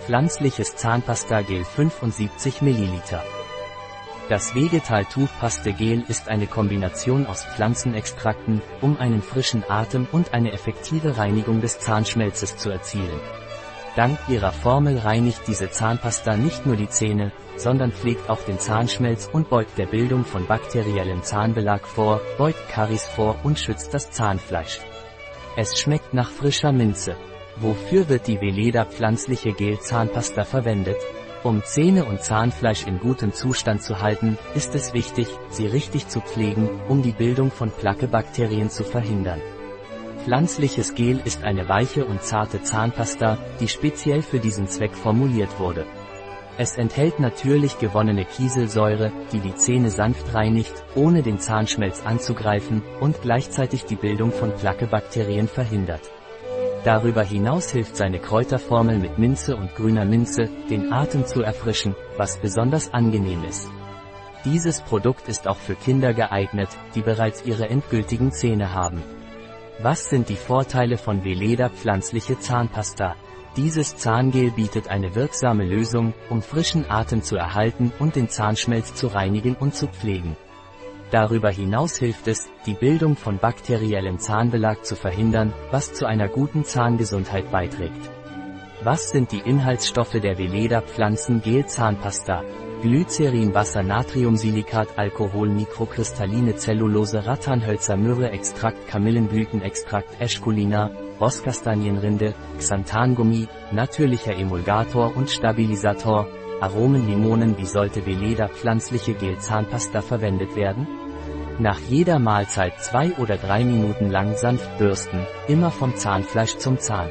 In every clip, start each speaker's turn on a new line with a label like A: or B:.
A: Pflanzliches Zahnpasta-Gel 75 ml. Das Vegetal Toothpaste Gel ist eine Kombination aus Pflanzenextrakten, um einen frischen Atem und eine effektive Reinigung des Zahnschmelzes zu erzielen. Dank ihrer Formel reinigt diese Zahnpasta nicht nur die Zähne, sondern pflegt auch den Zahnschmelz und beugt der Bildung von bakteriellem Zahnbelag vor, beugt Karies vor und schützt das Zahnfleisch. Es schmeckt nach frischer Minze. Wofür wird die Veleda pflanzliche Gel-Zahnpasta verwendet? Um Zähne und Zahnfleisch in gutem Zustand zu halten, ist es wichtig, sie richtig zu pflegen, um die Bildung von Plaquebakterien zu verhindern. Pflanzliches Gel ist eine weiche und zarte Zahnpasta, die speziell für diesen Zweck formuliert wurde. Es enthält natürlich gewonnene Kieselsäure, die die Zähne sanft reinigt, ohne den Zahnschmelz anzugreifen, und gleichzeitig die Bildung von Plaquebakterien verhindert. Darüber hinaus hilft seine Kräuterformel mit Minze und grüner Minze, den Atem zu erfrischen, was besonders angenehm ist. Dieses Produkt ist auch für Kinder geeignet, die bereits ihre endgültigen Zähne haben. Was sind die Vorteile von Veleda pflanzliche Zahnpasta? Dieses Zahngel bietet eine wirksame Lösung, um frischen Atem zu erhalten und den Zahnschmelz zu reinigen und zu pflegen. Darüber hinaus hilft es, die Bildung von bakteriellem Zahnbelag zu verhindern, was zu einer guten Zahngesundheit beiträgt. Was sind die Inhaltsstoffe der Veleda Pflanzengel Zahnpasta? Glycerin Wasser Natriumsilikat Alkohol Mikrokristalline Zellulose Rattanhölzer Myrrhe Extrakt Kamillenblütenextrakt Eschkulina Rosskastanienrinde Xanthangummi natürlicher Emulgator und Stabilisator Aromen Limonen Wie sollte Veleda pflanzliche Gel Zahnpasta verwendet werden? Nach jeder Mahlzeit zwei oder drei Minuten lang sanft bürsten, immer vom Zahnfleisch zum Zahn.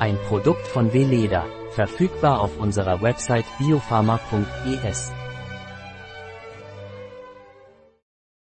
A: Ein Produkt von Veleda, verfügbar auf unserer Website biopharma.es.